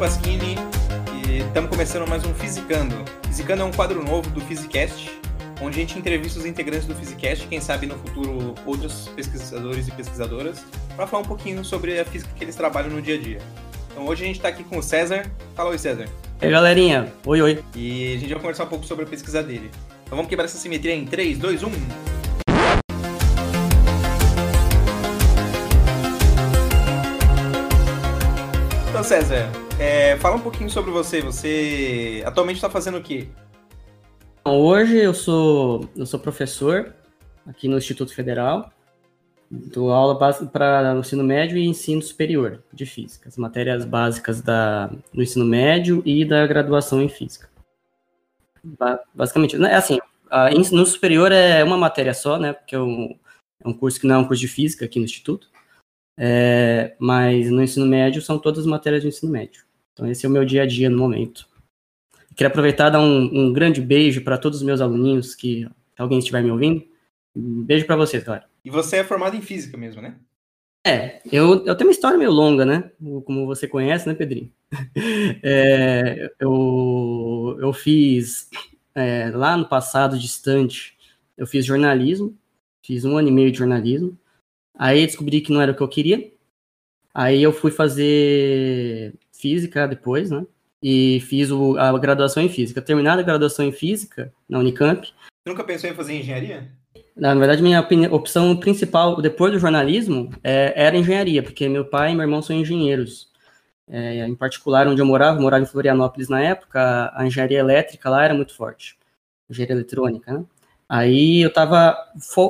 Pasquini e estamos começando mais um Fisicando. Fisicando é um quadro novo do Physicast, onde a gente entrevista os integrantes do Physicast, quem sabe no futuro outros pesquisadores e pesquisadoras, para falar um pouquinho sobre a física que eles trabalham no dia a dia. Então hoje a gente está aqui com o César. Fala oi, César. E aí, galerinha. Oi, oi. E a gente vai conversar um pouco sobre a pesquisa dele. Então vamos quebrar essa simetria em 3, 2, 1. César, é, fala um pouquinho sobre você. Você atualmente está fazendo o quê? Hoje eu sou, eu sou professor aqui no Instituto Federal. Dou aula para ensino médio e ensino superior de física, as matérias básicas da, do ensino médio e da graduação em física. Basicamente, é assim, no superior é uma matéria só, né? Porque é um, é um curso que não é um curso de física aqui no Instituto. É, mas no ensino médio são todas as matérias de ensino médio. Então esse é o meu dia a dia no momento. Queria aproveitar e dar um, um grande beijo para todos os meus aluninhos que alguém estiver me ouvindo. Um beijo para vocês, galera. E você é formado em física mesmo, né? É, eu, eu tenho uma história meio longa, né? Como você conhece, né, Pedrinho? É, eu, eu fiz é, lá no passado distante, eu fiz jornalismo, fiz um ano e meio de jornalismo. Aí descobri que não era o que eu queria. Aí eu fui fazer física depois, né? E fiz o, a graduação em física. Terminada a graduação em física na Unicamp. Você nunca pensou em fazer engenharia? Na verdade, minha opção principal depois do jornalismo é, era engenharia, porque meu pai e meu irmão são engenheiros. É, em particular, onde eu morava, eu morava em Florianópolis na época, a engenharia elétrica lá era muito forte. Engenharia eletrônica, né? Aí eu estava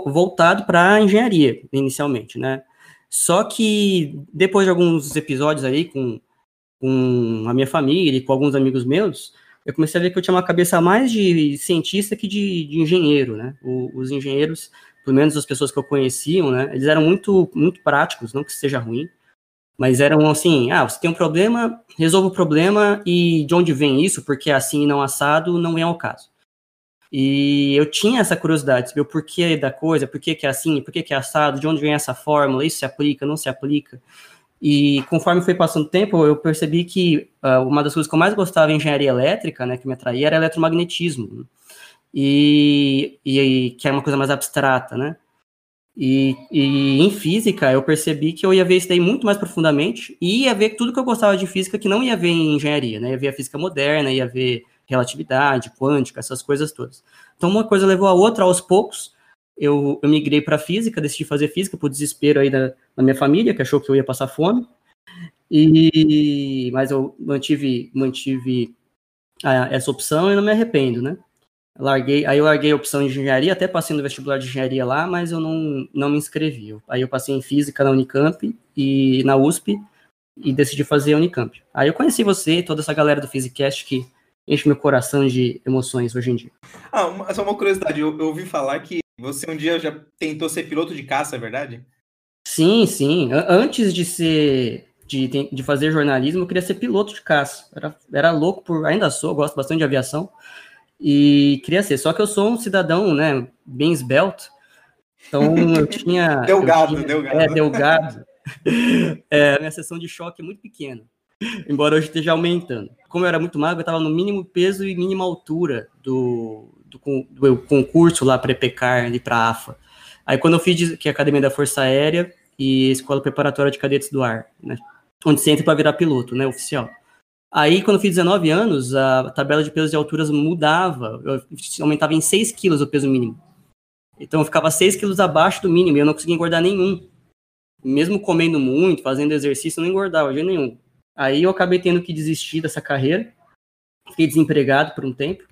voltado para engenharia, inicialmente, né? Só que depois de alguns episódios aí com, com a minha família e com alguns amigos meus, eu comecei a ver que eu tinha uma cabeça mais de cientista que de, de engenheiro, né? O, os engenheiros, pelo menos as pessoas que eu conheciam, né? Eles eram muito, muito práticos, não que seja ruim, mas eram assim, ah, você tem um problema, resolva o problema e de onde vem isso, porque é assim não assado, não vem ao caso. E eu tinha essa curiosidade, saber o porquê da coisa, por que, é assim, por que, é assado, de onde vem essa fórmula, isso se aplica, não se aplica. E conforme foi passando o tempo, eu percebi que uh, uma das coisas que eu mais gostava em engenharia elétrica, né, que me atraía, era eletromagnetismo. E, e, que é uma coisa mais abstrata, né? E, e, em física eu percebi que eu ia ver isso daí muito mais profundamente e ia ver tudo que eu gostava de física que não ia ver em engenharia, né? Ia ver a física moderna, ia ver relatividade, quântica, essas coisas todas. Então, uma coisa levou a outra aos poucos. Eu, eu migrei para física, decidi fazer física por desespero aí da, da minha família, que achou que eu ia passar fome. E, mas eu mantive, mantive a, essa opção e não me arrependo, né? Larguei, aí eu larguei a opção de engenharia, até passei no vestibular de engenharia lá, mas eu não, não me inscrevi. Aí eu passei em física na Unicamp e na USP e decidi fazer a Unicamp. Aí eu conheci você, toda essa galera do Physicast que enche meu coração de emoções hoje em dia. Ah, uma, só uma curiosidade, eu, eu ouvi falar que você um dia já tentou ser piloto de caça, é verdade? Sim, sim. Antes de ser de, de fazer jornalismo, eu queria ser piloto de caça. Era, era louco por. Ainda sou, gosto bastante de aviação. E queria ser. Só que eu sou um cidadão, né, bem esbelto. Então eu tinha. delgado, eu tinha, delgado. É, é, minha sessão de choque é muito pequena. Embora hoje esteja aumentando como eu era muito magro, eu estava no mínimo peso e mínima altura do, do, do concurso lá para EPCAR e para AFA. Aí quando eu fiz que é a Academia da Força Aérea e Escola Preparatória de Cadetes do Ar, né? Onde você entra para virar piloto, né, oficial. Aí, quando eu fiz 19 anos, a tabela de pesos e alturas mudava. Eu aumentava em 6 quilos o peso mínimo. Então, eu ficava 6 quilos abaixo do mínimo e eu não conseguia engordar nenhum. Mesmo comendo muito, fazendo exercício, eu não engordava de nenhum. Aí eu acabei tendo que desistir dessa carreira, fiquei desempregado por um tempo.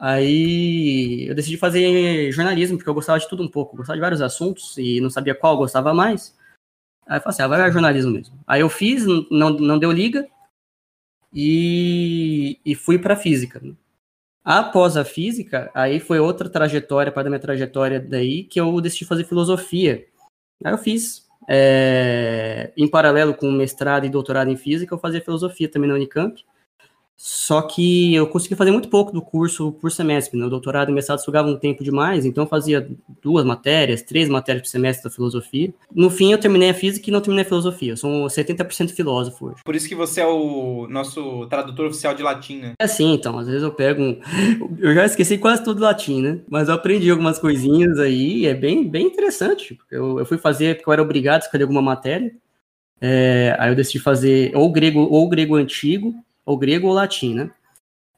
Aí eu decidi fazer jornalismo, porque eu gostava de tudo um pouco, gostava de vários assuntos e não sabia qual eu gostava mais. Aí eu falei assim, ah, vai jornalismo mesmo. Aí eu fiz, não, não deu liga e, e fui para física. Após a física, aí foi outra trajetória, para da minha trajetória daí, que eu decidi fazer filosofia. Aí eu fiz é, em paralelo com mestrado e doutorado em física, eu fazia filosofia também na Unicamp. Só que eu consegui fazer muito pouco do curso por semestre. No né? doutorado e mestrado sugava um tempo demais, então eu fazia duas matérias, três matérias por semestre da filosofia. No fim, eu terminei a física e não terminei a filosofia. Eu sou 70% filósofo hoje. Por isso que você é o nosso tradutor oficial de latim, né? É sim, então. Às vezes eu pego um... Eu já esqueci quase tudo latim, né? Mas eu aprendi algumas coisinhas aí, é bem, bem interessante. Eu, eu fui fazer porque eu era obrigado a escolher alguma matéria. É, aí eu decidi fazer ou grego ou grego antigo ou grego ou latim, né?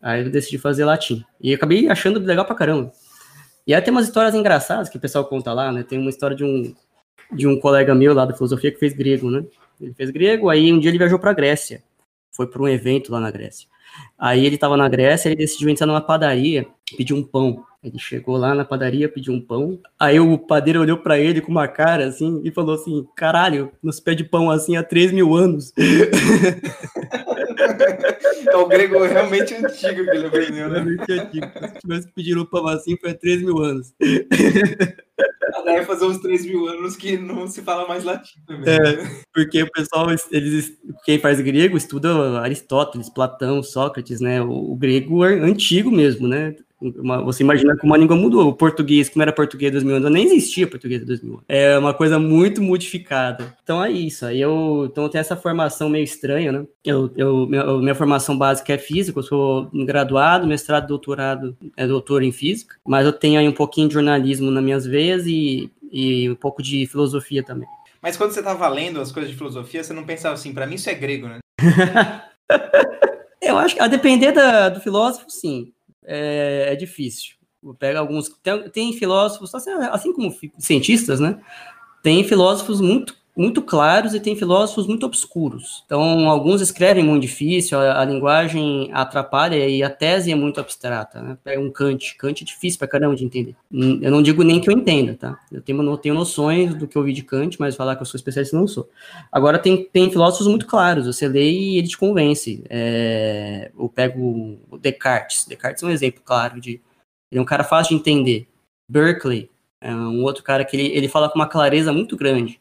Aí eu decidi fazer latim. E acabei achando legal pra caramba. E aí tem umas histórias engraçadas que o pessoal conta lá, né? Tem uma história de um, de um colega meu lá da filosofia que fez grego, né? Ele fez grego, aí um dia ele viajou pra Grécia. Foi para um evento lá na Grécia. Aí ele tava na Grécia, ele decidiu entrar numa padaria, pedir um pão. Ele chegou lá na padaria, pediu um pão. Aí o padeiro olhou para ele com uma cara assim e falou assim: Caralho, nos pede pão assim há 3 mil anos. É o grego realmente antigo que ele aprendeu, né? Realmente antigo. Se tivesse pedido pão assim, foi há 3 mil anos. Deve fazer uns 3 mil anos que não se fala mais latim também. É, porque o pessoal, eles, quem faz grego estuda Aristóteles, Platão, Sócrates, né? O grego é antigo mesmo, né? Uma, você imagina como a língua mudou. O português, como era português de 2000 anos, nem existia português de 2000 anos. É uma coisa muito modificada. Então é isso. Aí eu, então eu tenho essa formação meio estranha, né? Eu, eu, minha, minha formação básica é física, eu sou graduado, mestrado, doutorado, é doutor em física, mas eu tenho aí um pouquinho de jornalismo nas minhas veias e, e um pouco de filosofia também. Mas quando você estava lendo as coisas de filosofia, você não pensava assim, para mim isso é grego, né? eu acho que a depender da, do filósofo, sim é, é difícil. Pega alguns. Tem, tem filósofos, assim, assim como cientistas, né? Tem filósofos muito muito claros e tem filósofos muito obscuros. Então, alguns escrevem muito difícil, a, a, linguagem atrapalha e a tese é muito abstrata. Né? Pega um Kant. Kant é difícil pra caramba de entender. Hum, eu não digo nem que eu entenda, tá? Eu tenho, não tenho noções do que eu de Kant, mas falar que eu sou especialista não sou. Agora, tem, tem filósofos muito claros. Você lê e ele te convence. É, eu pego o Descartes. Descartes é um exemplo claro de... Ele é um cara fácil de entender. Berkeley é um outro cara que ele, ele fala com uma clareza muito grande.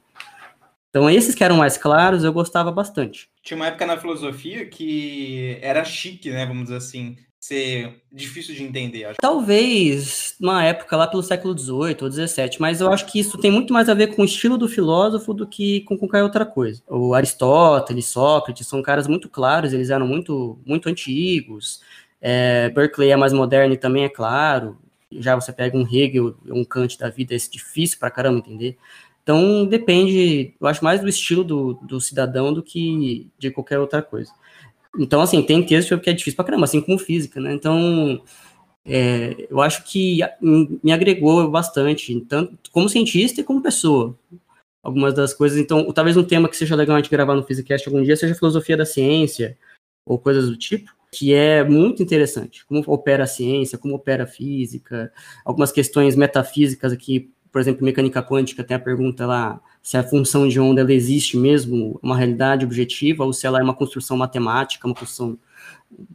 Então, esses que eram mais claros, eu gostava bastante. Tinha uma época na filosofia que era chique, né? Vamos dizer assim, ser difícil de entender. Acho. Talvez uma época lá pelo século XVIII ou XVII, mas eu acho que isso tem muito mais a ver com o estilo do filósofo do que com qualquer outra coisa. O Aristóteles, Sócrates são caras muito claros, eles eram muito, muito antigos. É, Berkeley é mais moderno e também é claro. Já você pega um Hegel, um Kant da vida, é difícil pra caramba entender. Então depende, eu acho mais do estilo do, do cidadão do que de qualquer outra coisa. Então, assim, tem texto que é difícil pra caramba, assim como física, né? Então, é, eu acho que me agregou bastante, tanto como cientista e como pessoa. Algumas das coisas. Então, talvez um tema que seja legal a gente gravar no Physicast algum dia seja filosofia da ciência, ou coisas do tipo, que é muito interessante. Como opera a ciência, como opera a física, algumas questões metafísicas aqui por exemplo, mecânica quântica tem a pergunta lá se a função de onda ela existe mesmo, uma realidade objetiva, ou se ela é uma construção matemática, uma construção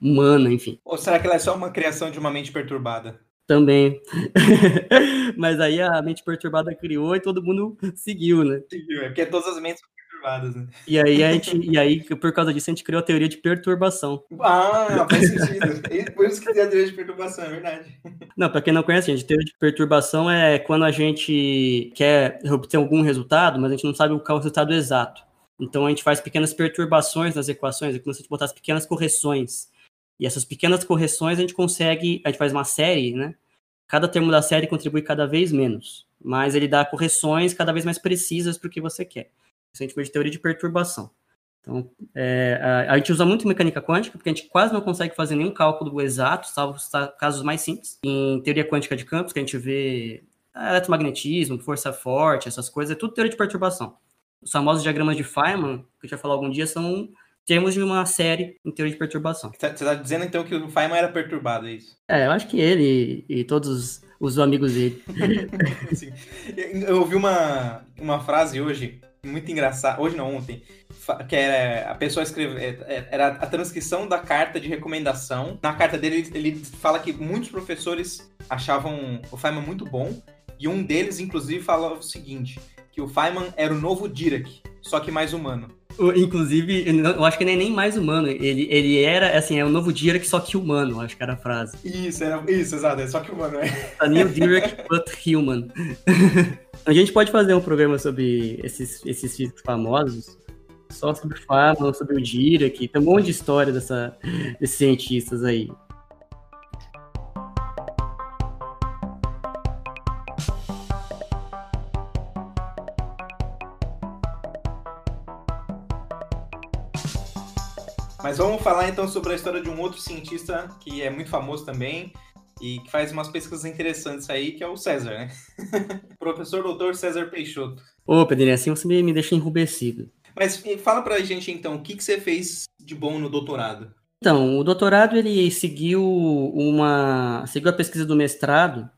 humana, enfim. Ou será que ela é só uma criação de uma mente perturbada? Também. Mas aí a mente perturbada criou e todo mundo seguiu, né? Seguiu, é porque todas as mentes perturbadas, né? E aí, a gente, e aí, por causa disso, a gente criou a teoria de perturbação. Ah, faz sentido. por isso que tem a teoria de perturbação, é verdade. Não, para quem não conhece, gente, teoria de perturbação é quando a gente quer obter algum resultado, mas a gente não sabe qual é o resultado exato. Então a gente faz pequenas perturbações nas equações, é como se a gente botasse pequenas correções. E essas pequenas correções a gente consegue, a gente faz uma série, né? Cada termo da série contribui cada vez menos, mas ele dá correções cada vez mais precisas para o que você quer. A gente chama de teoria de perturbação. Então, é, a, a, gente usa muito mecânica quântica, porque a gente quase não consegue fazer nenhum cálculo exato, salvo casos mais simples. Em teoria quântica de campos, que a gente vê eletromagnetismo, força forte, essas coisas, é tudo teoria de perturbação. Os famosos diagramas de Feynman, que eu já falar algum dia, são termos de uma série em teoria de perturbação. Você está dizendo então que o Feynman era perturbado, é isso? É, eu acho que ele e, todos os amigos dele. eu ouvi uma, uma frase hoje muito engraçado, hoje não, ontem, que era a pessoa escreve, é, é, era a transcrição da carta de recomendação. Na carta dele, ele, ele fala que muitos professores achavam o Feynman muito bom, e um deles, inclusive, falava o seguinte, que o Feynman era o novo Dirac, só que mais humano. Inclusive, eu acho que nem nem mais humano. Ele, ele era, assim, é o novo Dirac, só que humano, acho que era a frase. Isso, era, isso, exato, é só que humano, é. A new Dirac, but human. a gente pode fazer um programa sobre esses, esses físicos famosos, só sobre fama, sobre o Dirac, tem um monte de história dessa, desses cientistas aí. Mas vamos falar então sobre a história de um outro cientista que é muito famoso também e que faz umas pesquisas interessantes aí, que é o César, né? Professor doutor César Peixoto. Ô, Pedrinho, assim você me deixa enrubescido. Mas fala pra gente então, o que, que você fez de bom no doutorado? Então, o doutorado ele seguiu uma. seguiu a pesquisa do mestrado.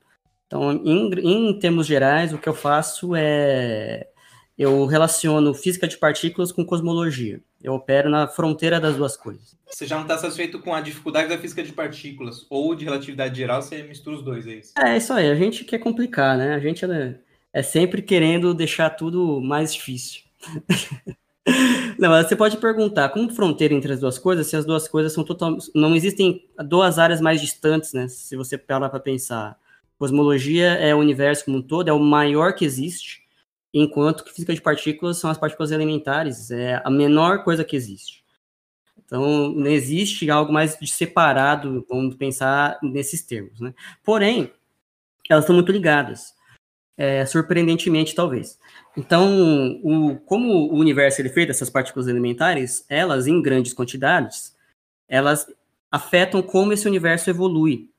Então, em, em termos gerais, o que eu faço é eu relaciono física de partículas com cosmologia. Eu opero na fronteira das duas coisas. Você já não está satisfeito com a dificuldade da física de partículas ou de relatividade geral, você mistura os dois, é isso? É, isso aí. A gente quer complicar, né? A gente é, é sempre querendo deixar tudo mais difícil. não, mas você pode perguntar, como fronteira entre as duas coisas, se as duas coisas são totalmente... Não existem duas áreas mais distantes, né? Se você parar para pensar. Cosmologia é o universo como um todo, é o maior que existe enquanto que física de partículas são as partículas elementares, é a menor coisa que existe. Então, não existe algo mais de separado, vamos pensar nesses termos. Né? Porém, elas estão muito ligadas, é, surpreendentemente, talvez. Então, o, como o universo é feito dessas partículas elementares, elas, em grandes quantidades, elas afetam como esse universo evolui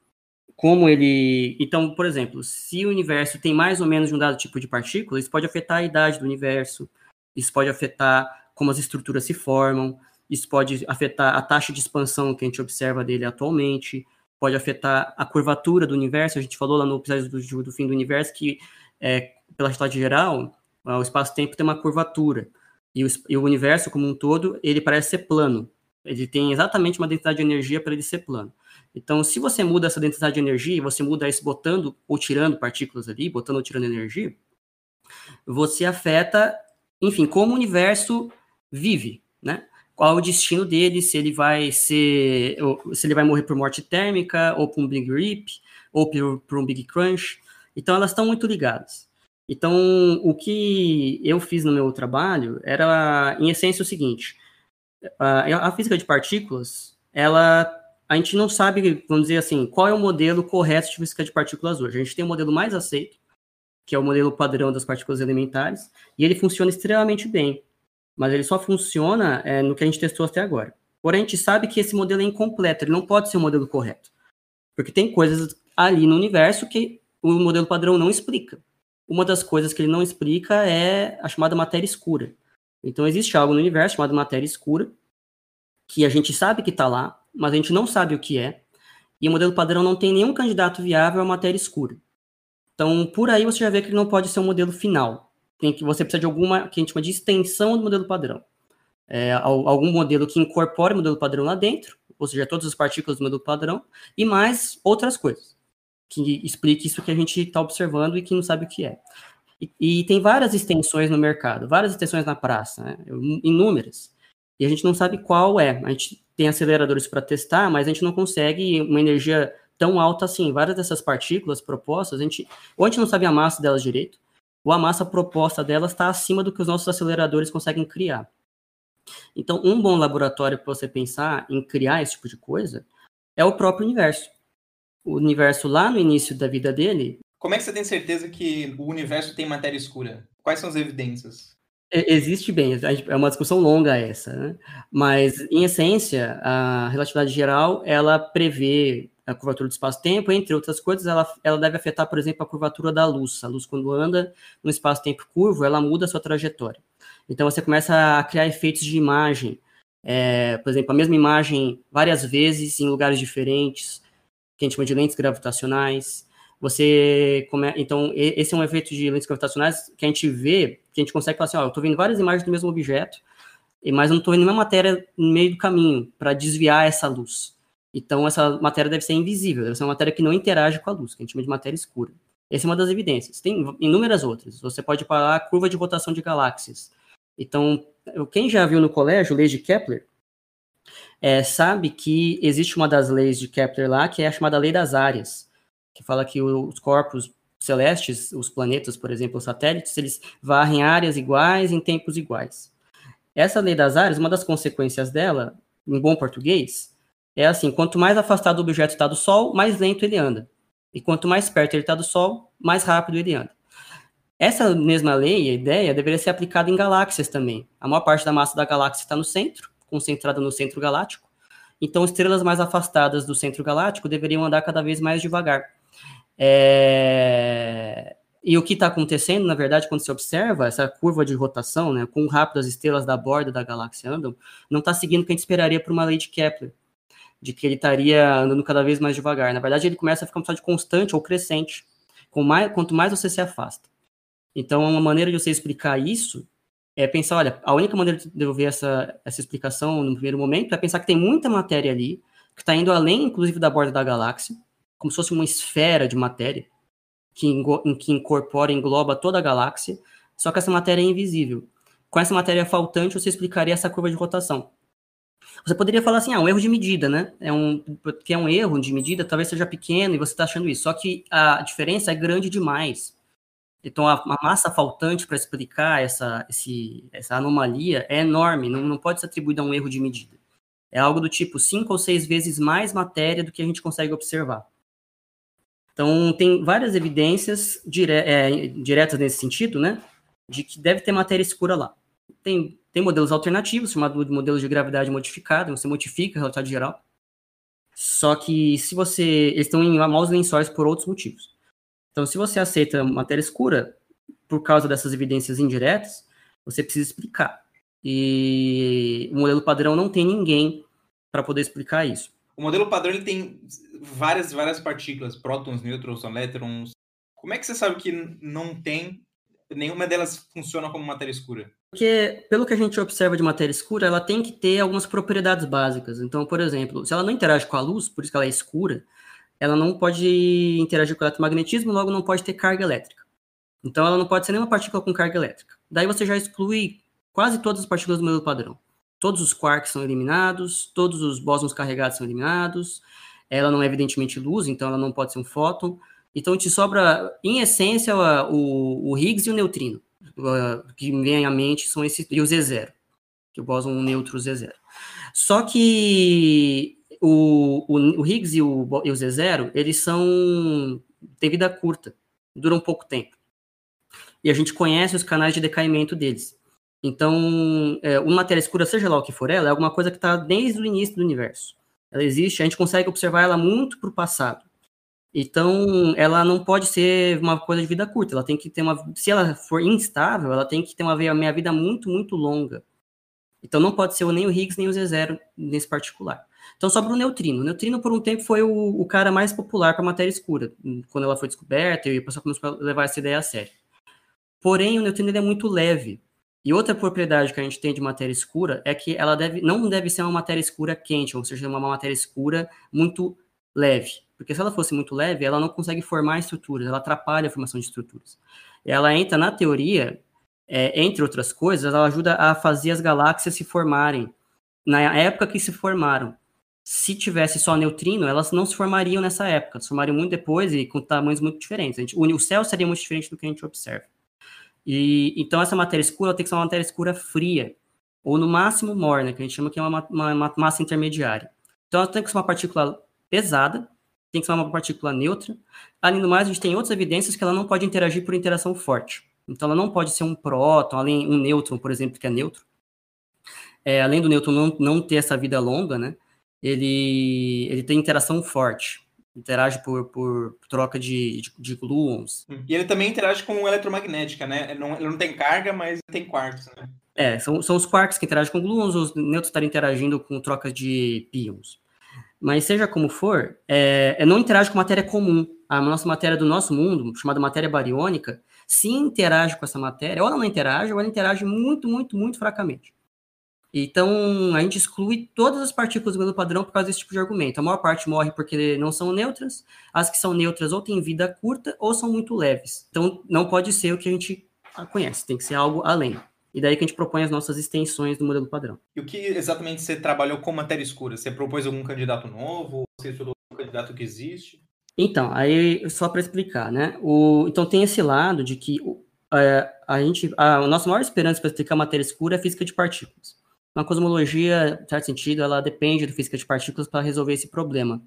como ele. Então, por exemplo, se o universo tem mais ou menos de um dado tipo de partícula, isso pode afetar a idade do universo, isso pode afetar como as estruturas se formam, isso pode afetar a taxa de expansão que a gente observa dele atualmente, pode afetar a curvatura do universo. A gente falou lá no episódio do, do fim do universo que, é, pela história geral, o espaço-tempo tem uma curvatura. E o, e o universo como um todo, ele parece ser plano. Ele tem exatamente uma densidade de energia para ele ser plano. Então, se você muda essa densidade de energia, você muda isso botando ou tirando partículas ali, botando ou tirando energia, você afeta, enfim, como o universo vive, né? Qual o destino dele, se ele vai ser, se ele vai morrer por morte térmica, ou por um Big Rip, ou por, por um Big Crunch. Então, elas estão muito ligadas. Então, o que eu fiz no meu trabalho era, em essência, o seguinte: a, física de partículas, ela a gente não sabe, vamos dizer assim, qual é o modelo correto de física de partículas hoje. A gente tem o um modelo mais aceito, que é o modelo padrão das partículas elementares, e ele funciona extremamente bem, mas ele só funciona é, no que a gente testou até agora. Porém, a gente sabe que esse modelo é incompleto, ele não pode ser o modelo correto, porque tem coisas ali no universo que o modelo padrão não explica. Uma das coisas que ele não explica é a chamada matéria escura. Então, existe algo no universo chamado matéria escura, que a gente sabe que está lá, mas a gente não sabe o que é, e o modelo padrão não tem nenhum candidato viável à matéria escura. Então, por aí você já vê que ele não pode ser um modelo final. Tem que você precisa de alguma que a gente chama de extensão do modelo padrão. É, algum modelo que incorpore o modelo padrão lá dentro, ou seja, todas as partículas do modelo padrão, e mais outras coisas que explique isso que a gente está observando e que não sabe o que é. E, e, tem várias extensões no mercado, várias extensões na praça, né? inúmeras. E a gente não sabe qual é. A gente tem aceleradores para testar, mas a gente não consegue uma energia tão alta assim. Várias dessas partículas propostas, a gente, ou a gente não sabe a massa delas direito, ou a massa proposta delas está acima do que os nossos aceleradores conseguem criar. Então, um bom laboratório para você pensar em criar esse tipo de coisa é o próprio universo. O universo lá no início da vida dele. Como é que você tem certeza que o universo tem matéria escura? Quais são as evidências? Existe bem, é uma discussão longa essa, né? mas em essência, a relatividade geral, ela prevê a curvatura do espaço-tempo, entre outras coisas, ela, ela deve afetar, por exemplo, a curvatura da luz. A luz, quando anda no espaço-tempo curvo, ela muda a sua trajetória. Então, você começa a criar efeitos de imagem, é, por exemplo, a mesma imagem várias vezes em lugares diferentes, que a gente chama de lentes gravitacionais, você come... então esse é um efeito de lentes gravitacionais que a gente vê, que a gente consegue falar assim, ó, eu estou vendo várias imagens do mesmo objeto, mas não estou vendo nenhuma matéria no meio do caminho para desviar essa luz. Então essa matéria deve ser invisível, deve ser uma matéria que não interage com a luz, que a gente chama de matéria escura. Essa é uma das evidências. Tem inúmeras outras. Você pode parar a curva de rotação de galáxias. Então, quem já viu no colégio leis de Kepler, é, sabe que existe uma das leis de Kepler lá, que é a chamada lei das áreas, que fala que os corpos celestes, os planetas, por exemplo, os satélites, eles varrem áreas iguais em tempos iguais. Essa lei das áreas, uma das consequências dela, em bom português, é assim: quanto mais afastado o objeto está do Sol, mais lento ele anda. E quanto mais perto ele está do Sol, mais rápido ele anda. Essa mesma lei, a ideia, deveria ser aplicada em galáxias também. A maior parte da massa da galáxia está no centro, concentrada no centro galáctico. Então, estrelas mais afastadas do centro galáctico deveriam andar cada vez mais devagar. É... E o que está acontecendo, na verdade, quando se observa essa curva de rotação, né, com rápido as estrelas da borda da galáxia andam, não está seguindo o que a gente esperaria por uma lei de Kepler, de que ele estaria andando cada vez mais devagar. Na verdade, ele começa a ficar uma de constante ou crescente, mais, quanto mais você se afasta. Então, uma maneira de você explicar isso é pensar, olha, a única maneira de eu ver essa, essa explicação no primeiro momento é pensar que tem muita matéria ali, que está indo além, inclusive, da borda da galáxia, como se fosse uma esfera de matéria, que, que incorpora, engloba toda a galáxia, só que essa matéria é invisível. Com essa matéria faltante, você explicaria essa curva de rotação. Você poderia falar assim, ah, um erro de medida, né? É um, que é um erro de medida, talvez seja pequeno e você está achando isso. Só que a diferença é grande demais. Então, a, a massa faltante para explicar essa, esse, essa anomalia é enorme, não, não pode ser atribuída a um erro de medida. É algo do tipo cinco ou seis vezes mais matéria do que a gente consegue observar. Então, tem várias evidências dire, é, diretas nesse sentido, né? De que deve ter matéria escura lá. Tem, tem modelos alternativos, chamados de modelos de gravidade modificada, você modifica a relatividade geral. Só que se você. Eles estão em maus lençóis por outros motivos. Então, se você aceita matéria escura por causa dessas evidências indiretas, você precisa explicar. E o modelo padrão não tem ninguém para poder explicar isso. O modelo padrão ele tem várias várias partículas, prótons, nêutrons, elétrons. Como é que você sabe que não tem nenhuma delas funciona como matéria escura? Porque, pelo que a gente observa de matéria escura, ela tem que ter algumas propriedades básicas. Então, por exemplo, se ela não interage com a luz, por isso que ela é escura, ela não pode interagir com o eletromagnetismo, logo não pode ter carga elétrica. Então ela não pode ser nenhuma partícula com carga elétrica. Daí você já exclui quase todas as partículas do modelo padrão. Todos os quarks são eliminados, todos os bósons carregados são eliminados. Ela não é evidentemente luz, então ela não pode ser um fóton. Então te sobra, em essência, o, o Higgs e o neutrino. Que me vem à mente são esses, e o Z0, que o bóson neutro Z0. Só que o, o, o Higgs e o, e o Z0, eles são têm vida curta, duram pouco tempo. E a gente conhece os canais de decaimento deles. Então, é, uma matéria escura, seja lá o que for ela, é alguma coisa que está desde o início do universo. Ela existe, a gente consegue observar ela muito para o passado. Então, ela não pode ser uma coisa de vida curta. Ela tem que ter uma. Se ela for instável, ela tem que ter uma meia vida muito, muito longa. Então, não pode ser nem o Higgs nem o Z0 nesse particular. Então sobra o neutrino. O neutrino, por um tempo, foi o, o cara mais popular para matéria escura, quando ela foi descoberta e o pessoal começou a levar essa ideia a sério. Porém, o neutrino é muito leve. E outra propriedade que a gente tem de matéria escura é que ela deve, não deve ser uma matéria escura quente, ou seja, uma matéria escura muito leve. Porque se ela fosse muito leve, ela não consegue formar estruturas, ela atrapalha a formação de estruturas. Ela entra na teoria, é, entre outras coisas, ela ajuda a fazer as galáxias se formarem na época que se formaram se tivesse só neutrino, elas não se formariam nessa época, se formariam muito depois e com tamanhos muito diferentes. Gente, o céu seria muito diferente do que a gente observa. E então essa matéria escura tem que ser uma matéria escura fria, ou no máximo morna, que a gente chama que é uma, uma, uma massa intermediária. Então ela tem que ser uma partícula pesada, tem que ser uma partícula neutra. Além do mais, a gente tem outras evidências que ela não pode interagir por interação forte. Então ela não pode ser um próton, além um nêutron, por exemplo, que é neutro. É, além do nêutron não, não ter essa vida longa, né? ele, ele tem interação forte. Interage por, por troca de, de, de gluons. E ele também interage com eletromagnética, né? Ele não, ele não tem carga, mas tem quarks, né? É, são, são os quarks que interagem com gluons, os nêutrons estarem interagindo com trocas de pions. Mas seja como for, é, é, não interage com matéria comum. A nossa matéria do nosso mundo, chamada matéria bariônica, se interage com essa matéria, ou ela não interage, ou ela interage muito, muito, muito fracamente. Então, a gente exclui todas as partículas do modelo padrão por causa desse tipo de argumento. A maior parte morre porque não são neutras, as que são neutras ou têm vida curta ou são muito leves. Então, não pode ser o que a gente conhece, tem que ser algo além. e daí que a gente propõe as nossas extensões do modelo padrão. E o que exatamente você trabalhou com matéria escura? Você propôs algum candidato novo? Você estudou um candidato que existe? Então, aí só para explicar, né? O, então tem esse lado de que é, a gente, a, a nossa maior esperança para explicar matéria escura é física de partículas. Na cosmologia, em certo sentido, ela depende da física de partículas para resolver esse problema.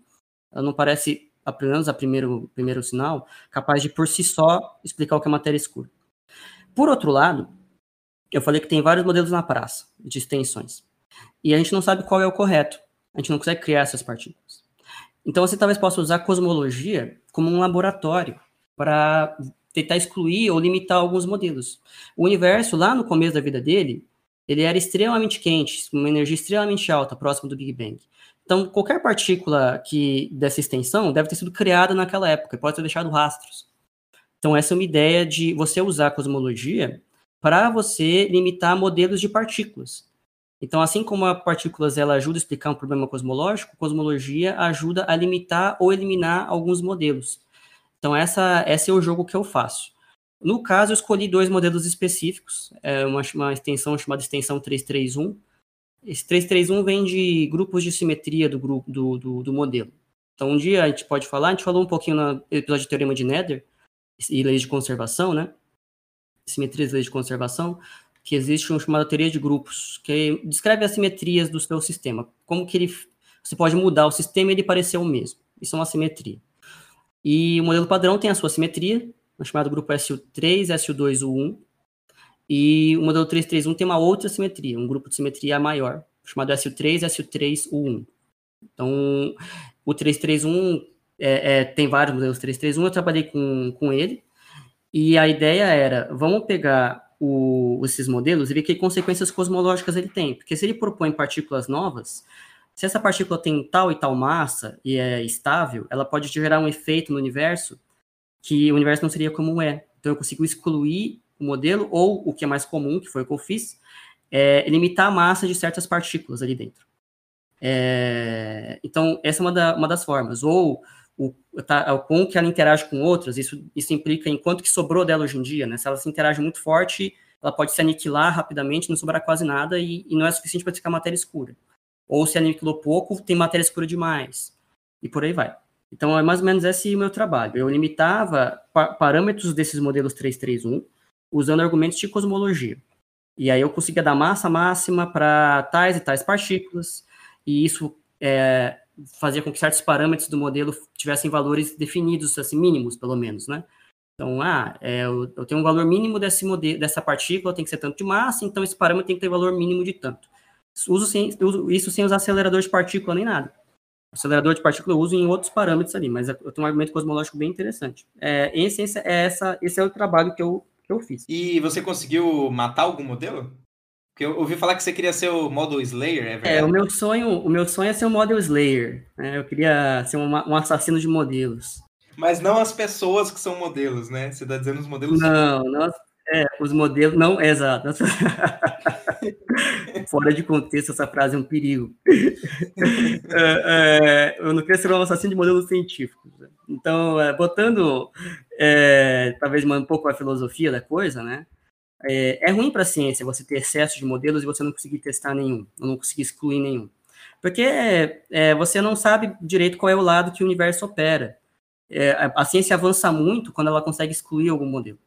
Ela não parece, pelo menos a primeiro, primeiro sinal, capaz de por si só explicar o que é matéria escura. Por outro lado, eu falei que tem vários modelos na praça de extensões. E a gente não sabe qual é o correto. A gente não consegue criar essas partículas. Então você talvez possa usar a cosmologia como um laboratório para tentar excluir ou limitar alguns modelos. O universo, lá no começo da vida dele, ele era extremamente quente, uma energia extremamente alta, próximo do Big Bang. Então, qualquer partícula que dessa extensão deve ter sido criada naquela época, pode ter deixado rastros. Então, essa é uma ideia de você usar a cosmologia para você limitar modelos de partículas. Então, assim como a partículas ela ajuda a explicar um problema cosmológico, cosmologia ajuda a limitar ou eliminar alguns modelos. Então, essa, esse é o jogo que eu faço. No caso, eu escolhi dois modelos específicos, é uma, uma extensão chamada extensão 331. Esse 331 vem de grupos de simetria do, grupo, do, do, do modelo. Então, um dia a gente pode falar, a gente falou um pouquinho no episódio de Teorema de Nether e leis de conservação, né? simetrias de leis de conservação, que existe uma chamada teoria de grupos, que descreve as simetrias do seu sistema. Como que ele, você pode mudar o sistema e ele parecer o mesmo. Isso é uma simetria. E o modelo padrão tem a sua simetria, chamado grupo SU3, SU2, U1. E o modelo 331 tem uma outra simetria, um grupo de simetria maior, chamado SU3, SU3, U1. Então, o 331 é, é, tem vários modelos 331, eu trabalhei com, com ele, e a ideia era, vamos pegar o, esses modelos e ver que consequências cosmológicas ele tem. Porque se ele propõe partículas novas, se essa partícula tem tal e tal massa e é estável, ela pode gerar um efeito no universo que o universo não seria como é. Então eu consigo excluir o modelo, ou o que é mais comum, que foi o que eu fiz, é limitar a massa de certas partículas ali dentro. É, então, essa é uma, da, uma das formas. Ou o, tá, como que ela interage com outras, isso, isso implica em quanto que sobrou dela hoje em dia, né? Se ela se interage muito forte, ela pode se aniquilar rapidamente, não sobrar quase nada e, e não é suficiente para ficar matéria escura. Ou se aniquilou pouco, tem matéria escura demais. E por aí vai. Então, é mais ou menos esse o meu trabalho. Eu limitava pa parâmetros desses modelos 331 usando argumentos de cosmologia. E aí eu conseguia dar massa máxima para tais e tais partículas, e isso é, fazia com que certos parâmetros do modelo tivessem valores definidos, assim, mínimos, pelo menos, né? Então, ah, é, eu, eu, tenho um valor mínimo desse modelo, dessa partícula, tem que ser tanto de massa, então esse parâmetro tem que ter valor mínimo de tanto. Uso, sem, uso isso sem usar acelerador de partícula nem nada. Acelerador de partícula eu uso em outros parâmetros ali, mas eu tenho um argumento cosmológico bem interessante. É, em essência, é essa, esse é o trabalho que eu, que eu fiz. E você conseguiu matar algum modelo? Porque eu ouvi falar que você queria ser o Model Slayer, é verdade? É, o meu sonho, o meu sonho é ser o Model Slayer. Né? Eu queria ser uma, um assassino de modelos. Mas não as pessoas que são modelos, né? Você está dizendo os modelos. Não, não é, os modelos. Não, é, exato. Fora de contexto, essa frase é um perigo. é, é, eu não queria ser um assassino de modelos científicos. Né? Então, é, botando é, talvez um pouco a filosofia da coisa, né? É, é ruim para a ciência você ter excesso de modelos e você não conseguir testar nenhum, não conseguir excluir nenhum. Porque é, você não sabe direito qual é o lado que o universo opera. A ciência avança muito quando ela consegue excluir algum modelo.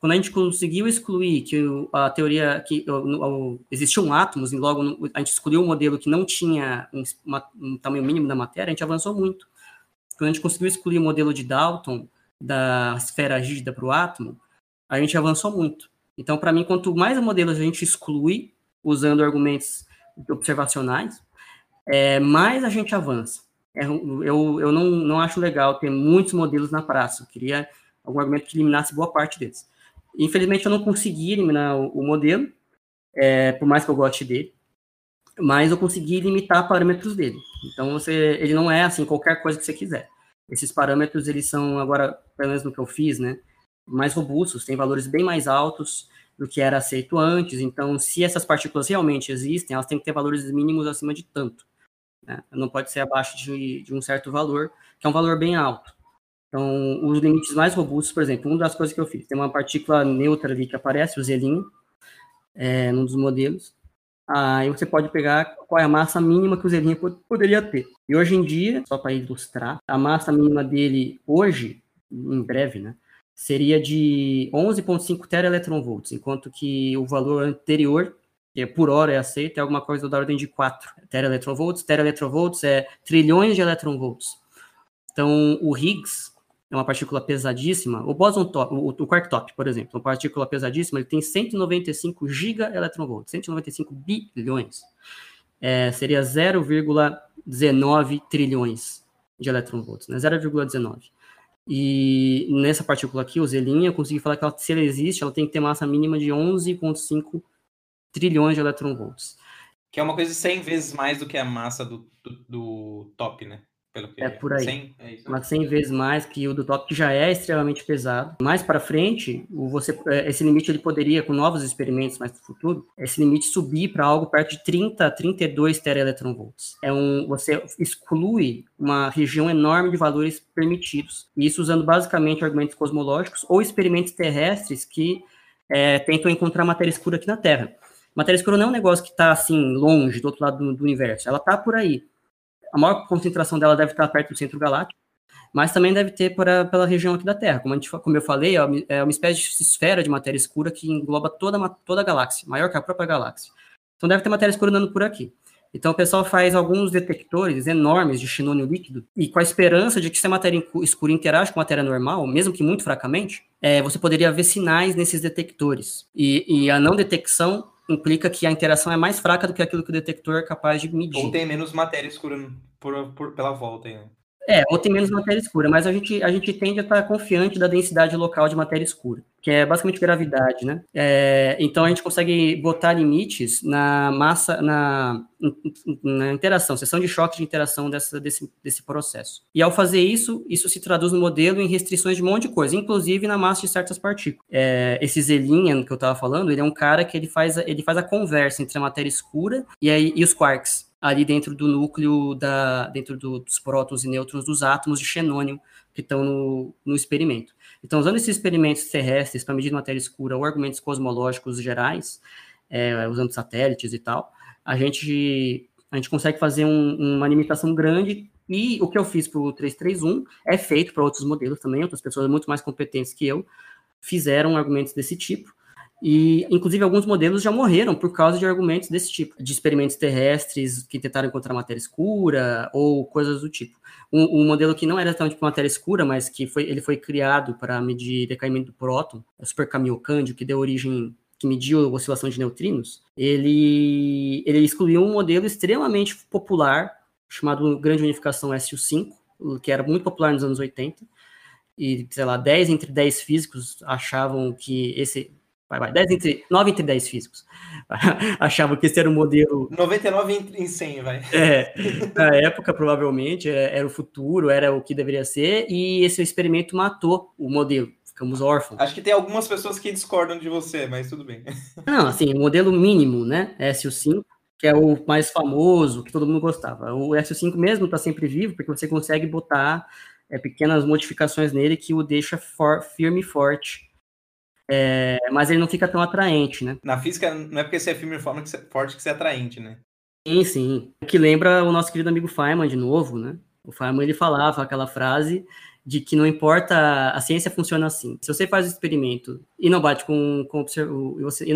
Quando a gente conseguiu excluir que a teoria que existiam átomos e logo a gente excluiu um modelo que não tinha um, um tamanho mínimo da matéria, a gente avançou muito. Quando a gente conseguiu excluir o modelo de Dalton da esfera rígida para o átomo, a gente avançou muito. Então, para mim, quanto mais modelos a gente exclui, usando argumentos observacionais, é, mais a gente avança. É, eu eu não, não acho legal ter muitos modelos na praça. Eu queria algum argumento que eliminasse boa parte deles. Infelizmente, eu não consegui eliminar o, o modelo, é, por mais que eu goste dele, mas eu consegui limitar parâmetros dele. Então, você, ele não é assim qualquer coisa que você quiser. Esses parâmetros, eles são, agora, pelo menos no que eu fiz, né, mais robustos, têm valores bem mais altos do que era aceito antes. Então, se essas partículas realmente existem, elas têm que ter valores mínimos acima de tanto. Né? Não pode ser abaixo de, de, um certo valor, que é um valor bem alto. Então, os limites mais robustos, por exemplo, uma das coisas que eu fiz, tem uma partícula neutra ali que aparece, o zelinho, é, num dos modelos. Aí você pode pegar qual é a massa mínima que o Zelinha poderia ter. E hoje em dia, só para ilustrar, a massa mínima dele hoje, em breve, né, seria de 11,5 teraelectronvolts, enquanto que o valor anterior, que é por hora é aceito, é alguma coisa da ordem de 4 teraelectronvolts. Teraelectronvolts é trilhões de eletronvolts. Então, o Higgs, é uma partícula pesadíssima, o boson top, o, o quark top, por exemplo, uma partícula pesadíssima, ele tem 195 gigaelectronvolts, 195 bilhões. É, seria 0,19 trilhões de eletronvolts, né? 0,19. E nessa partícula aqui, o Zelinha, eu consegui falar que ela, se ela existe, ela tem que ter massa mínima de 11,5 trilhões de eletronvolts. Que é uma coisa 100 vezes mais do que a massa do, do, do top, né? Pelo que é por aí. 100, é isso, Mas 100 vezes mais que o do top, que já é extremamente pesado. Mais para frente, o você, é, esse limite ele poderia, com novos experimentos mais no futuro, esse limite subir para algo perto de 30, 32 teraelectronvolts. É um, você exclui uma região enorme de valores permitidos. Isso usando basicamente argumentos cosmológicos ou experimentos terrestres que é, tentam encontrar matéria escura aqui na Terra. Matéria escura não é um negócio que está assim longe do outro lado do, do universo. Ela está por aí a maior concentração dela deve estar perto do centro galáctico, mas também deve ter para, pela região aqui da Terra. Como, a gente, como eu falei, é uma, é uma espécie de esfera de matéria escura que engloba toda, toda a galáxia, maior que a própria galáxia. Então deve ter matéria escura andando por aqui. Então o pessoal faz alguns detectores enormes de xenônio líquido e com a esperança de que se a matéria escura interage com a matéria normal, mesmo que muito fracamente, é, você poderia ver sinais nesses detectores. E, e a não detecção implica que a interação é mais fraca do que aquilo que o detector é capaz de medir. Ou tem menos matéria escura por, por, pela volta. Hein? É, ou tem menos matéria escura, mas a gente, a gente tende a estar confiante da densidade local de matéria escura, que é basicamente gravidade, né? É, então a gente consegue botar limites na massa, na, na interação, seção de choque de interação dessa, desse, desse processo. E ao fazer isso, isso se traduz no modelo em restrições de um monte de coisa, inclusive na massa de certas partículas. É, esse Zelinha que eu estava falando, ele é um cara que ele faz, ele faz a conversa entre a matéria escura e, aí, e os quarks ali dentro do núcleo, da, dentro do, dos prótons e nêutrons dos átomos de xenônio que estão no, no experimento. Então, usando esses experimentos terrestres para medir matéria escura ou argumentos cosmológicos gerais, é, usando satélites e tal, a gente, a gente consegue fazer um, uma limitação grande e o que eu fiz para o 331 é feito para outros modelos também, outras pessoas muito mais competentes que eu fizeram argumentos desse tipo. E, inclusive, alguns modelos já morreram por causa de argumentos desse tipo, de experimentos terrestres que tentaram encontrar matéria escura ou coisas do tipo. Um, um modelo que não era exatamente para matéria escura, mas que foi, ele foi criado para medir decaimento do próton, o Super Kamiokande, que deu origem, que mediu a oscilação de neutrinos, ele, ele excluiu um modelo extremamente popular, chamado Grande Unificação SU5, que era muito popular nos anos 80, e, sei lá, 10 entre 10 físicos achavam que esse vai, vai, 10 entre, 9 entre 10 físicos achavam que esse era o modelo... 99 em 100, vai. É, na época, provavelmente, é, era o futuro, era o que deveria ser, e esse experimento matou o modelo. Ficamos órfãos. Acho que tem algumas pessoas que discordam de você, mas tudo bem. Não, assim, o modelo mínimo, né, SU5, que é o mais famoso, que todo mundo gostava. O SU5 mesmo está sempre vivo, porque você consegue botar é, pequenas modificações nele que o deixa for, firme e forte é, mas ele não fica tão atraente, né? Na física, não é porque você é firme e forte que você é atraente, né? Sim, sim. O que lembra o nosso querido amigo Feynman de novo, né? O Feynman, ele falava aquela frase de que não importa, a ciência funciona assim. Se você faz o experimento e não bate com, com você,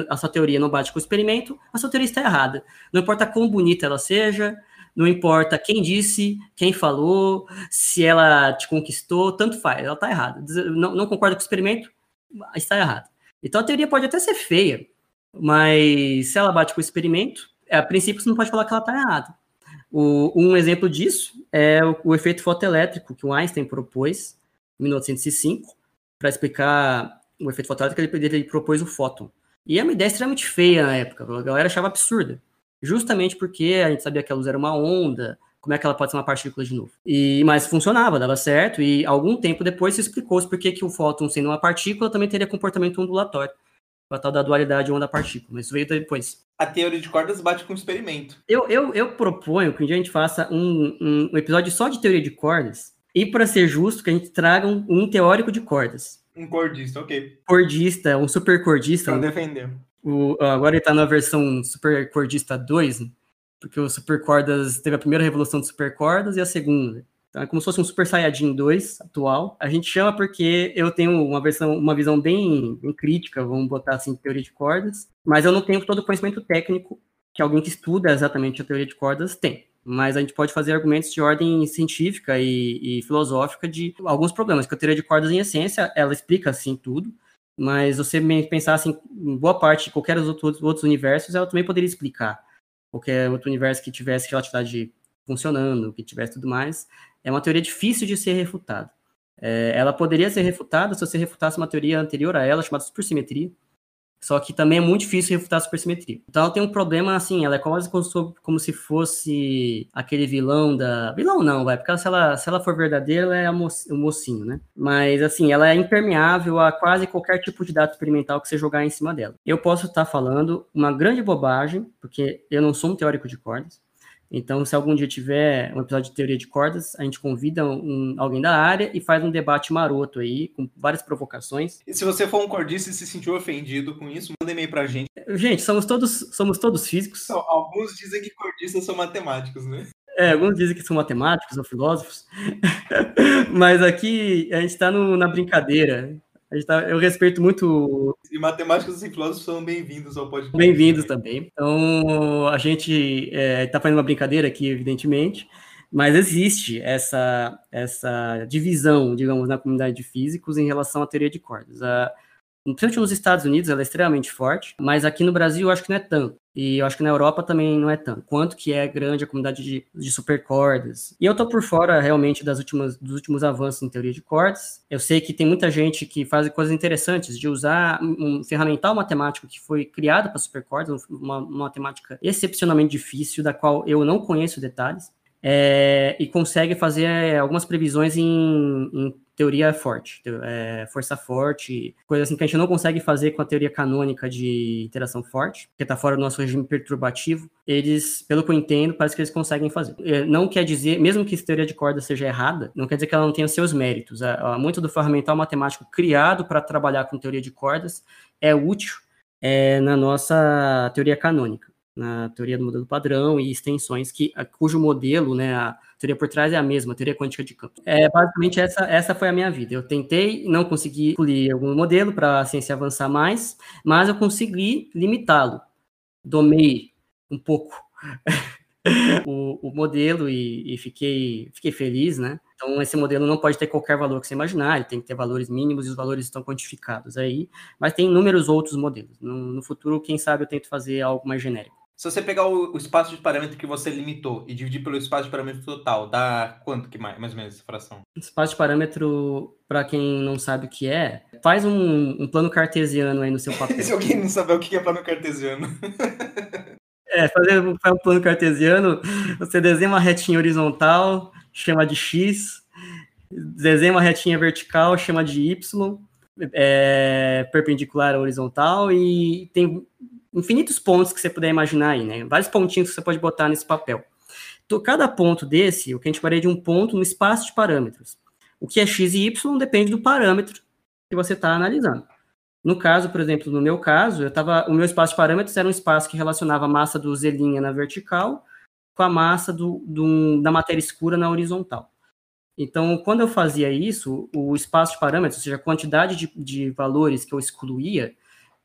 a sua teoria não bate com o experimento, a sua teoria está errada. Não importa quão bonita ela seja, não importa quem disse, quem falou, se ela te conquistou, tanto faz, ela está errada. Não, não concorda com o experimento, está errado. Então a teoria pode até ser feia, mas se ela bate com o experimento, a princípio você não pode falar que ela está errada. O, um exemplo disso é o, o, efeito fotoelétrico que o Einstein propôs em 1905 para explicar o efeito fotoelétrico, ele, ele propôs o fóton. E é uma ideia extremamente feia na época, a galera achava absurda. Justamente porque a gente sabia que a luz era uma onda, como é que ela pode ser uma partícula de novo? E, mas funcionava, dava certo, e algum tempo depois se explicou por que, que o fóton, sendo uma partícula, também teria comportamento ondulatório, a tal da dualidade onda-partícula, mas isso veio depois. A teoria de cordas bate com o experimento. Eu, eu, eu proponho que um dia a gente faça um, um, um episódio só de teoria de cordas, e para ser justo, que a gente traga um, um teórico de cordas. Um cordista, ok. Cordista, um super cordista. Pra defender. O, agora ele está na versão supercordista 2, né? Porque o supercordas teve a primeira revolução de supercordas e a segunda. Então é como se fosse um Super Saiyajin 2 atual. A gente chama porque eu tenho uma versão, uma visão bem, bem crítica, vamos botar assim, teoria de cordas, mas eu não tenho todo o conhecimento técnico que alguém que estuda exatamente a teoria de cordas tem. Mas a gente pode fazer argumentos de ordem científica e, e filosófica de alguns problemas, que a teoria de cordas, em essência, ela explica assim tudo, mas você pensar assim, em boa parte de qualquer outros, outros universos, ela também poderia explicar qualquer outro universo que tivesse relatividade funcionando, que tivesse tudo mais, é uma teoria difícil de ser refutada. É, ela poderia ser refutada se você refutasse uma teoria anterior a ela, chamada supersimetria, só que também é muito difícil refutar a supersimetria. Então ela tem um problema assim, ela é quase como, se fosse aquele vilão da. Vilão não, vai, porque se ela, se ela for verdadeira, ela é o mocinho, né? Mas assim, ela é impermeável a quase qualquer tipo de dado experimental que você jogar em cima dela. Eu posso estar falando uma grande bobagem, porque eu não sou um teórico de cordas. Então, se algum dia tiver um episódio de teoria de cordas, a gente convida um, alguém da área e faz um debate maroto aí, com várias provocações. E se você for um cordista e se sentiu ofendido com isso, manda e-mail pra gente. Gente, somos todos, somos todos físicos. alguns dizem que cordistas são matemáticos, né? É, alguns dizem que são matemáticos ou filósofos, mas aqui a gente está na brincadeira. Tá, eu respeito muito. E matemáticos e filósofos são bem-vindos ao podcast. Bem-vindos também. Então, a gente está é, tá fazendo uma brincadeira aqui, evidentemente, mas existe essa, essa divisão, digamos, na comunidade de físicos em relação à teoria de cordas. A, principalmente nos Estados Unidos, ela é extremamente forte, mas aqui no Brasil eu acho que não é tanto. E eu acho que na Europa também não é tanto. Quanto que é grande a comunidade de, de supercordas. E eu tô por fora realmente das últimas, dos últimos avanços em teoria de cordas. Eu sei que tem muita gente que faz coisas interessantes de usar um ferramental matemático que foi criado para supercordas, uma, uma matemática excepcionalmente difícil, da qual eu não conheço detalhes. É, e consegue fazer algumas previsões em, em teoria forte, é, força forte, coisa assim que a gente não consegue fazer com a teoria canônica de interação forte, que está fora do nosso regime perturbativo. Eles, pelo que eu entendo, parece que eles conseguem fazer. É, não quer dizer, mesmo que a teoria de corda seja errada, não quer dizer que ela não tenha seus méritos. Muito do ferramental matemático criado para trabalhar com teoria de cordas é útil é, na nossa teoria canônica na teoria do modelo padrão e extensões que cujo modelo, né, a teoria por trás é a mesma, a teoria quântica de campo. É, basicamente, essa, essa foi a minha vida. Eu tentei, não consegui incluir algum modelo para a ciência avançar mais, mas eu consegui limitá-lo. Domei um pouco o, o, modelo e, e, fiquei, fiquei feliz, né? Então, esse modelo não pode ter qualquer valor que você imaginar, ele tem que ter valores mínimos e os valores estão quantificados aí, mas tem inúmeros outros modelos. No, no futuro, quem sabe, eu tento fazer algo mais genérico. Se você pegar o, o, espaço de parâmetro que você limitou e dividir pelo espaço de parâmetro total, dá quanto que mais, mais ou menos essa fração? Espaço de parâmetro, para quem não sabe o que é, faz um, um plano cartesiano aí no seu papel. Se alguém não saber o que é plano cartesiano. é, fazer um plano cartesiano, você desenha uma retinha horizontal, chama de x, desenha uma retinha vertical, chama de y, é, perpendicular à horizontal, e tem infinitos pontos que você puder imaginar aí, né? Vários pontinhos que você pode botar nesse papel. Então, cada ponto desse, o que a gente chamaria de um ponto no espaço de parâmetros. O que é x e y depende do parâmetro que você está analisando. No caso, por exemplo, no meu caso, eu tava, o meu espaço de parâmetros era um espaço que relacionava a massa do Z' na vertical com a massa do, do, da matéria escura na horizontal. Então, quando eu fazia isso, o espaço de parâmetros, ou seja, a quantidade de, de valores que eu excluía,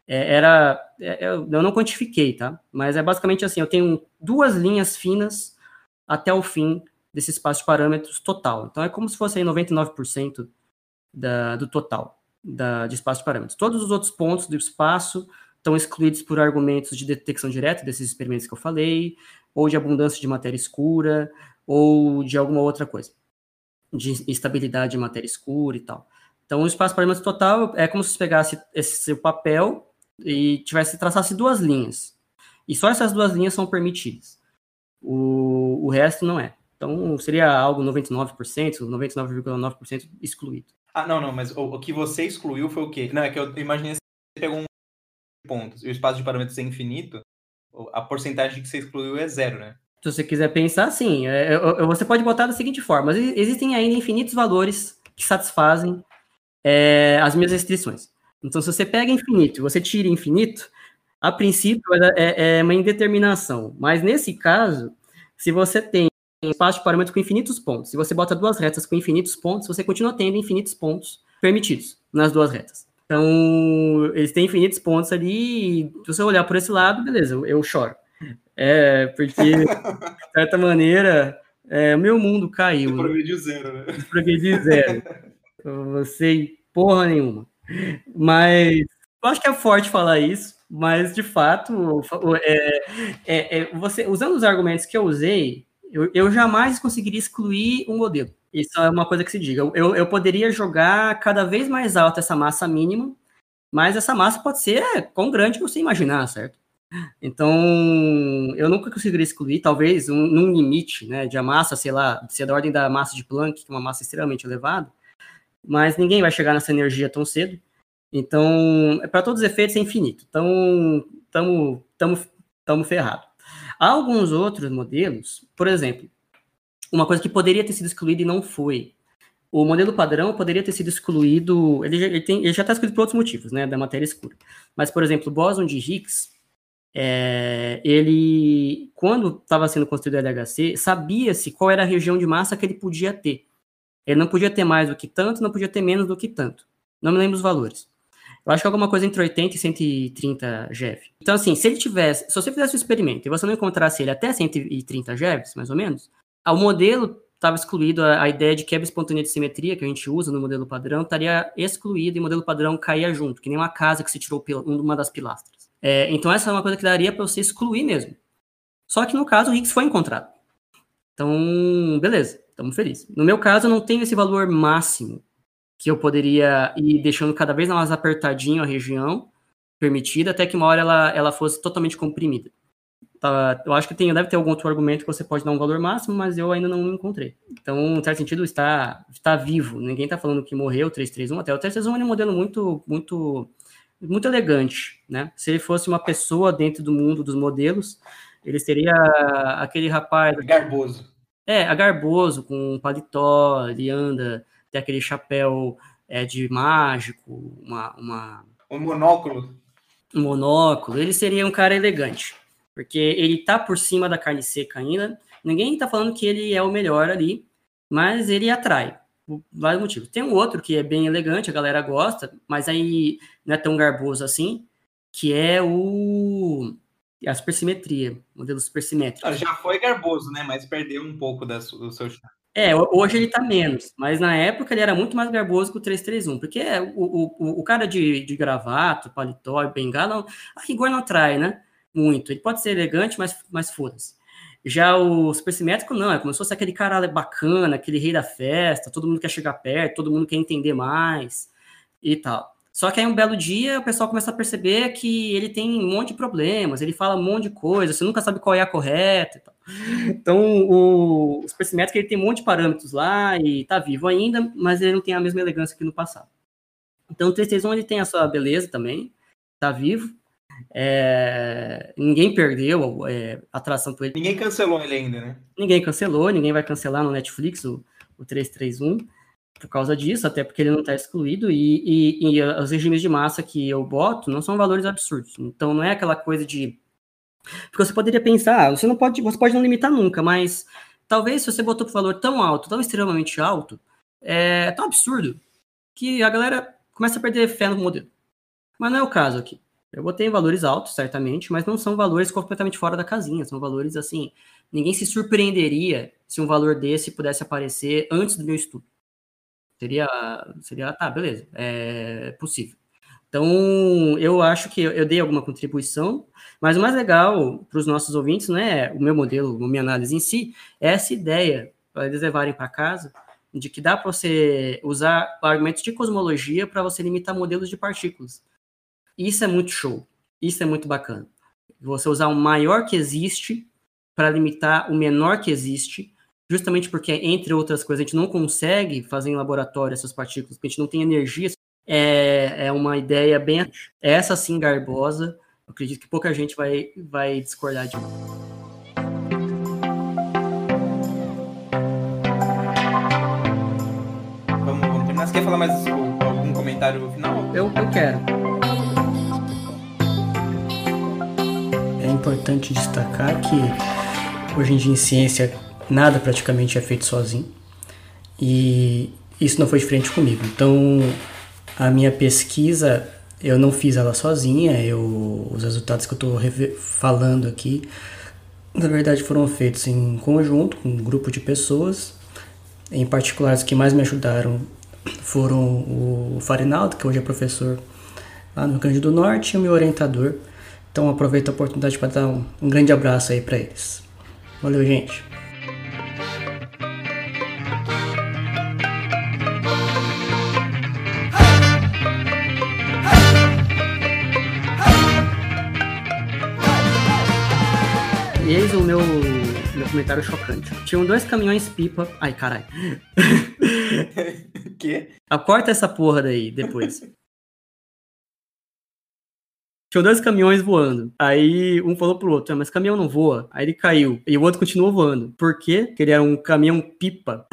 é, era. É, eu não quantifiquei, tá? Mas é basicamente assim: eu tenho duas linhas finas até o fim desse espaço de parâmetros total. Então é como se fosse aí 99% da, do total da, de espaço de parâmetros. Todos os outros pontos do espaço estão excluídos por argumentos de detecção direta desses experimentos que eu falei, ou de abundância de matéria escura, ou de alguma outra coisa, de instabilidade de matéria escura e tal. Então, o espaço parâmetros total é como se pegasse esse seu papel e tivesse traçasse duas linhas. E só essas duas linhas são permitidas. O, o resto não é. Então seria algo 99%, 99,9% excluído. Ah, não, não, mas o, o, que você excluiu foi o quê? Não, é que eu imaginei que você pegou um ponto e o espaço de parâmetros é infinito, a porcentagem que você excluiu é zero, né? Se você quiser pensar, sim. É, é, você pode botar da seguinte forma: existem ainda infinitos valores que satisfazem é, as minhas restrições. Então, se você pega infinito e você tira infinito, A princípio é, é uma indeterminação, mas nesse caso, se você tem um espaço de parâmetros com infinitos pontos, se você bota duas retas com infinitos pontos, você continua tendo infinitos pontos permitidos nas duas retas. Então, eles têm infinitos pontos ali, e se você olhar por esse lado, beleza, eu, eu choro. É, porque, de certa maneira, é, o meu mundo caiu. Progrediu zero, né? Progrediu zero. Você porra nenhuma. Mas eu acho que é forte falar isso, mas de fato, é, é, é, você, usando os argumentos que eu usei, eu, eu jamais conseguiria excluir um modelo. Isso é uma coisa que se diga. Eu, eu poderia jogar cada vez mais alta essa massa mínima, mas essa massa pode ser quão grande você imaginar, certo? Então, eu nunca conseguiria excluir, talvez, um, num limite né, de massa, sei lá, ser da ordem da massa de Planck, que é uma massa extremamente elevada, mas ninguém vai chegar nessa energia tão cedo. Então, para todos os efeitos, é infinito. Então, estamos ferrados. Há alguns outros modelos, por exemplo, uma coisa que poderia ter sido excluída e não foi. O modelo padrão poderia ter sido excluído, ele já, ele ele está excluído por outros motivos, né, da matéria escura. Mas, por exemplo, o bóson de Higgs, é, ele, quando estava sendo construído o LHC, sabia-se qual era a região de massa que ele podia ter. Ele não podia ter mais do que tanto, não podia ter menos do que tanto. Não me lembro os valores. Eu acho que é alguma coisa entre 80 e 130 GeV. Então, assim, se ele tivesse, se você fizesse o experimento e você não encontrasse ele até 130 GeV, mais ou menos, o modelo estava excluído, a, a, ideia de quebra espontânea de simetria que a gente usa no modelo padrão estaria excluída e o modelo padrão caía junto, que nem uma casa que se tirou uma das pilastras. É, então essa é uma coisa que daria para você excluir mesmo. Só que no caso o Higgs foi encontrado. Então, beleza, estamos felizes. No meu caso, eu não tenho esse valor máximo que eu poderia ir deixando cada vez mais apertadinho a região permitida, até que uma hora ela, ela fosse totalmente comprimida. Tá, eu acho que tem, deve ter algum outro argumento que você pode dar um valor máximo, mas eu ainda não encontrei. Então, em certo sentido, está, está vivo. Ninguém está falando que morreu o 331. Até o 331 é um modelo muito, muito, muito elegante. Né? Se ele fosse uma pessoa dentro do mundo dos modelos, ele seria aquele rapaz. Garboso. É, a Garboso, com um paletó, ele anda, tem aquele chapéu é, de mágico, uma, uma. Um monóculo. Um monóculo. Ele seria um cara elegante porque ele tá por cima da carne seca ainda. Ninguém tá falando que ele é o melhor ali, mas ele atrai por vários motivos. Tem um outro que é bem elegante, a galera gosta, mas aí não é tão garboso assim, que é o a supersimetria, modelo supersimétrico. Já foi garboso, né? Mas perdeu um pouco da, do seu É, hoje ele tá menos, mas na época ele era muito mais garboso que o 331, porque o, o, o cara de, de gravato, paletó e bengala, a rigor não atrai, né? muito. Ele pode ser elegante, mas, mas foda-se. Já o supersimétrico, não, é como se fosse aquele cara bacana, aquele rei da festa, todo mundo quer chegar perto, todo mundo quer entender mais e tal. Só que aí um belo dia o pessoal começa a perceber que ele tem um monte de problemas, ele fala um monte de coisa, você nunca sabe qual é a correta. Então o, o supersimétrico ele tem um monte de parâmetros lá e tá vivo ainda, mas ele não tem a mesma elegância que no passado. Então o 331 ele tem a sua beleza também, tá vivo, é, ninguém perdeu é, atração por ele. Ninguém cancelou ele ainda, né? Ninguém cancelou, ninguém vai cancelar no Netflix o, o 331 por causa disso, até porque ele não está excluído, e, e, e, os regimes de massa que eu boto não são valores absurdos. Então não é aquela coisa de. Porque você poderia pensar, ah, você não pode, você pode não limitar nunca, mas talvez se você botou um valor tão alto, tão extremamente alto, é tão absurdo que a galera começa a perder fé no modelo. Mas não é o caso aqui. Eu botei valores altos, certamente, mas não são valores completamente fora da casinha. São valores assim. Ninguém se surpreenderia se um valor desse pudesse aparecer antes do meu estudo. Seria, seria, tá, beleza, é possível. Então, eu acho que eu dei alguma contribuição, mas o mais legal para os nossos ouvintes não é o meu modelo, a minha análise em si, é essa ideia para eles levarem para casa de que dá para você usar argumentos de cosmologia para você limitar modelos de partículas. Isso é muito show. Isso é muito bacana. Você usar o maior que existe para limitar o menor que existe, justamente porque, entre outras coisas, a gente não consegue fazer em laboratório essas partículas, porque a gente não tem energia. É, é uma ideia bem. Essa sim, garbosa. Eu acredito que pouca gente vai, vai discordar de mim. Vamos, vamos terminar. Você quer falar mais algum comentário final? Eu, eu quero. importante destacar que hoje em dia em ciência nada praticamente é feito sozinho e isso não foi diferente comigo. Então a minha pesquisa eu não fiz ela sozinha, eu, os resultados que eu estou falando aqui na verdade foram feitos em conjunto com um grupo de pessoas. Em particular, os que mais me ajudaram foram o Farinaldo, que hoje é professor lá no Grande do Norte, e o meu orientador. Então aproveito a oportunidade para dar um, um grande abraço aí para eles. Valeu, gente! Meu, meu comentário chocante. Tinham dois caminhões pipa. Ai, caralho. que? Acorta essa porra daí depois. Tinham dois caminhões voando. Aí um falou pro outro, ah, mas caminhão não voa. Aí ele caiu. E o outro continuou voando. Por quê? Porque ele era um caminhão pipa.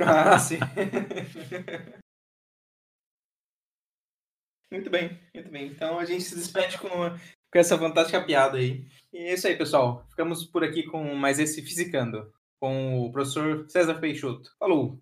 ah, sim. muito bem, muito bem. Então a gente se despede com, com essa fantástica piada aí. E é isso aí, pessoal. Ficamos por aqui com mais esse Fisicando, com o professor César Peixoto. Falou!